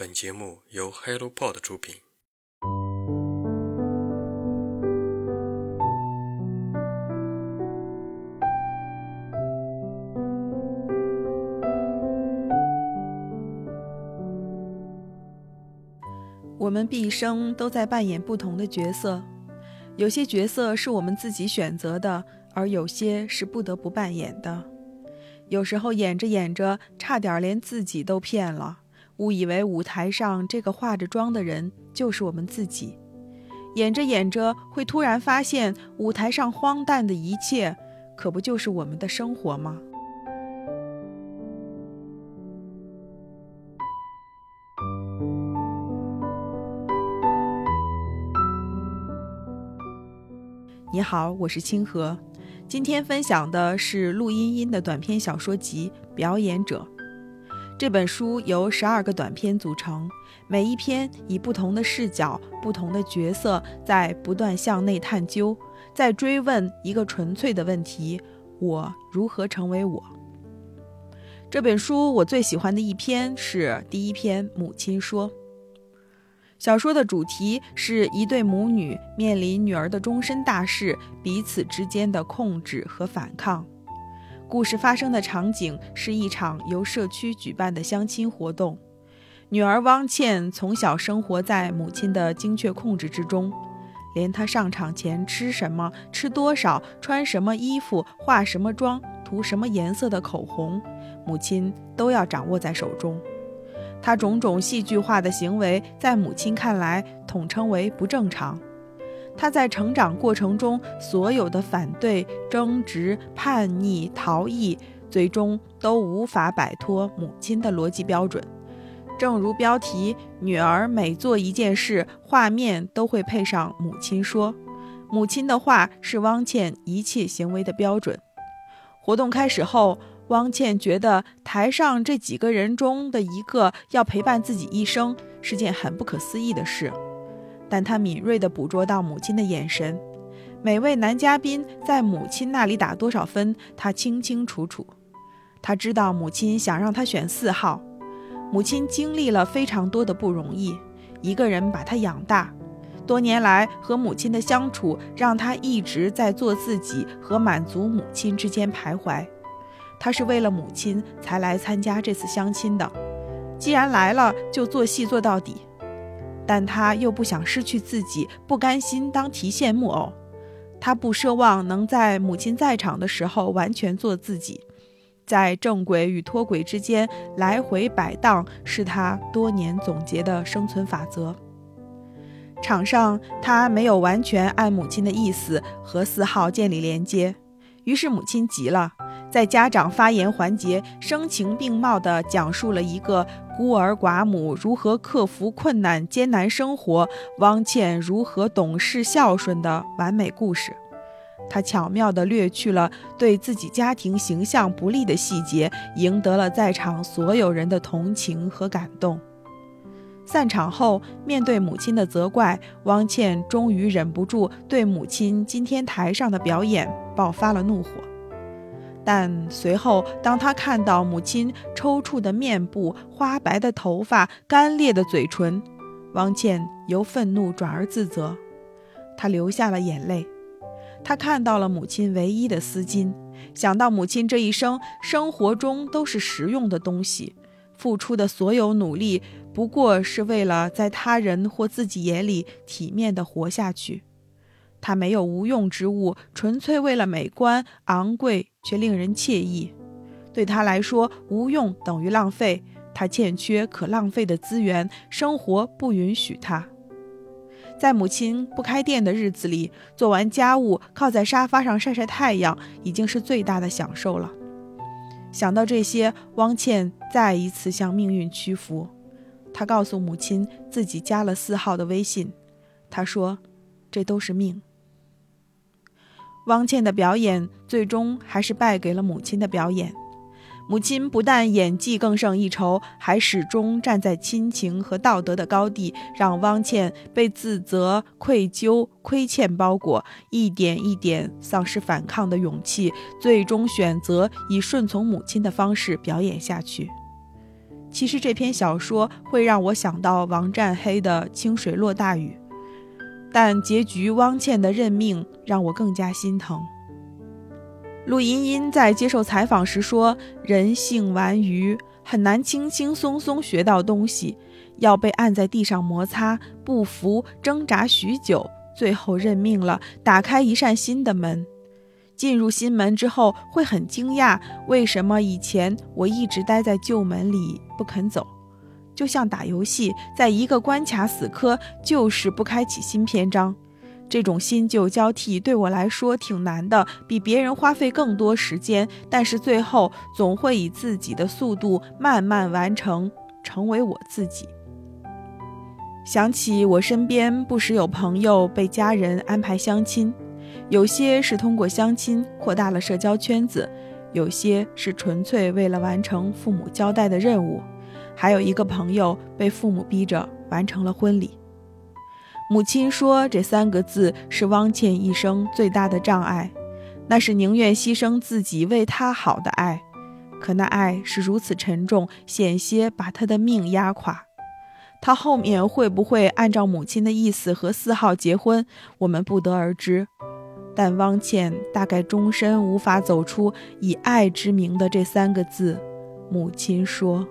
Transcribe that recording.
本节目由 HelloPod 出品。我们毕生都在扮演不同的角色，有些角色是我们自己选择的，而有些是不得不扮演的。有时候演着演着，差点连自己都骗了。误以为舞台上这个化着妆的人就是我们自己，演着演着会突然发现舞台上荒诞的一切，可不就是我们的生活吗？你好，我是清河，今天分享的是陆茵茵的短篇小说集《表演者》。这本书由十二个短篇组成，每一篇以不同的视角、不同的角色，在不断向内探究，在追问一个纯粹的问题：我如何成为我？这本书我最喜欢的一篇是第一篇《母亲说》。小说的主题是一对母女面临女儿的终身大事，彼此之间的控制和反抗。故事发生的场景是一场由社区举办的相亲活动。女儿汪倩从小生活在母亲的精确控制之中，连她上场前吃什么、吃多少、穿什么衣服、化什么妆、涂什么颜色的口红，母亲都要掌握在手中。她种种戏剧化的行为，在母亲看来，统称为不正常。他在成长过程中所有的反对、争执、叛逆、逃逸，最终都无法摆脱母亲的逻辑标准。正如标题，女儿每做一件事，画面都会配上母亲说。母亲的话是汪倩一切行为的标准。活动开始后，汪倩觉得台上这几个人中的一个要陪伴自己一生，是件很不可思议的事。但他敏锐地捕捉到母亲的眼神，每位男嘉宾在母亲那里打多少分，他清清楚楚。他知道母亲想让他选四号，母亲经历了非常多的不容易，一个人把他养大，多年来和母亲的相处让他一直在做自己和满足母亲之间徘徊。他是为了母亲才来参加这次相亲的，既然来了，就做戏做到底。但他又不想失去自己，不甘心当提线木偶。他不奢望能在母亲在场的时候完全做自己，在正轨与脱轨之间来回摆荡，是他多年总结的生存法则。场上，他没有完全按母亲的意思和四号建立连接，于是母亲急了。在家长发言环节，声情并茂地讲述了一个孤儿寡母如何克服困难、艰难生活，汪倩如何懂事孝顺的完美故事。他巧妙地略去了对自己家庭形象不利的细节，赢得了在场所有人的同情和感动。散场后，面对母亲的责怪，汪倩终于忍不住对母亲今天台上的表演爆发了怒火。但随后，当他看到母亲抽搐的面部、花白的头发、干裂的嘴唇，汪倩由愤怒转而自责，她流下了眼泪。他看到了母亲唯一的丝巾，想到母亲这一生生活中都是实用的东西，付出的所有努力不过是为了在他人或自己眼里体面地活下去。他没有无用之物，纯粹为了美观、昂贵却令人惬意。对他来说，无用等于浪费。他欠缺可浪费的资源，生活不允许他。在母亲不开店的日子里，做完家务，靠在沙发上晒晒太阳，已经是最大的享受了。想到这些，汪倩再一次向命运屈服。她告诉母亲，自己加了四号的微信。她说：“这都是命。”汪倩的表演最终还是败给了母亲的表演。母亲不但演技更胜一筹，还始终站在亲情和道德的高地，让汪倩被自责、愧疚、亏欠包裹，一点一点丧失反抗的勇气，最终选择以顺从母亲的方式表演下去。其实这篇小说会让我想到王占黑的《清水落大雨》，但结局汪倩的认命让我更加心疼。陆茵茵在接受采访时说：“人性顽愚，很难轻轻松松学到东西，要被按在地上摩擦，不服，挣扎许久，最后认命了，打开一扇新的门。”进入新门之后，会很惊讶，为什么以前我一直待在旧门里不肯走？就像打游戏，在一个关卡死磕，就是不开启新篇章。这种新旧交替对我来说挺难的，比别人花费更多时间，但是最后总会以自己的速度慢慢完成，成为我自己。想起我身边不时有朋友被家人安排相亲。有些是通过相亲扩大了社交圈子，有些是纯粹为了完成父母交代的任务，还有一个朋友被父母逼着完成了婚礼。母亲说这三个字是汪倩一生最大的障碍，那是宁愿牺牲自己为他好的爱，可那爱是如此沉重，险些把他的命压垮。他后面会不会按照母亲的意思和四号结婚，我们不得而知。但汪倩大概终身无法走出以爱之名的这三个字，母亲说。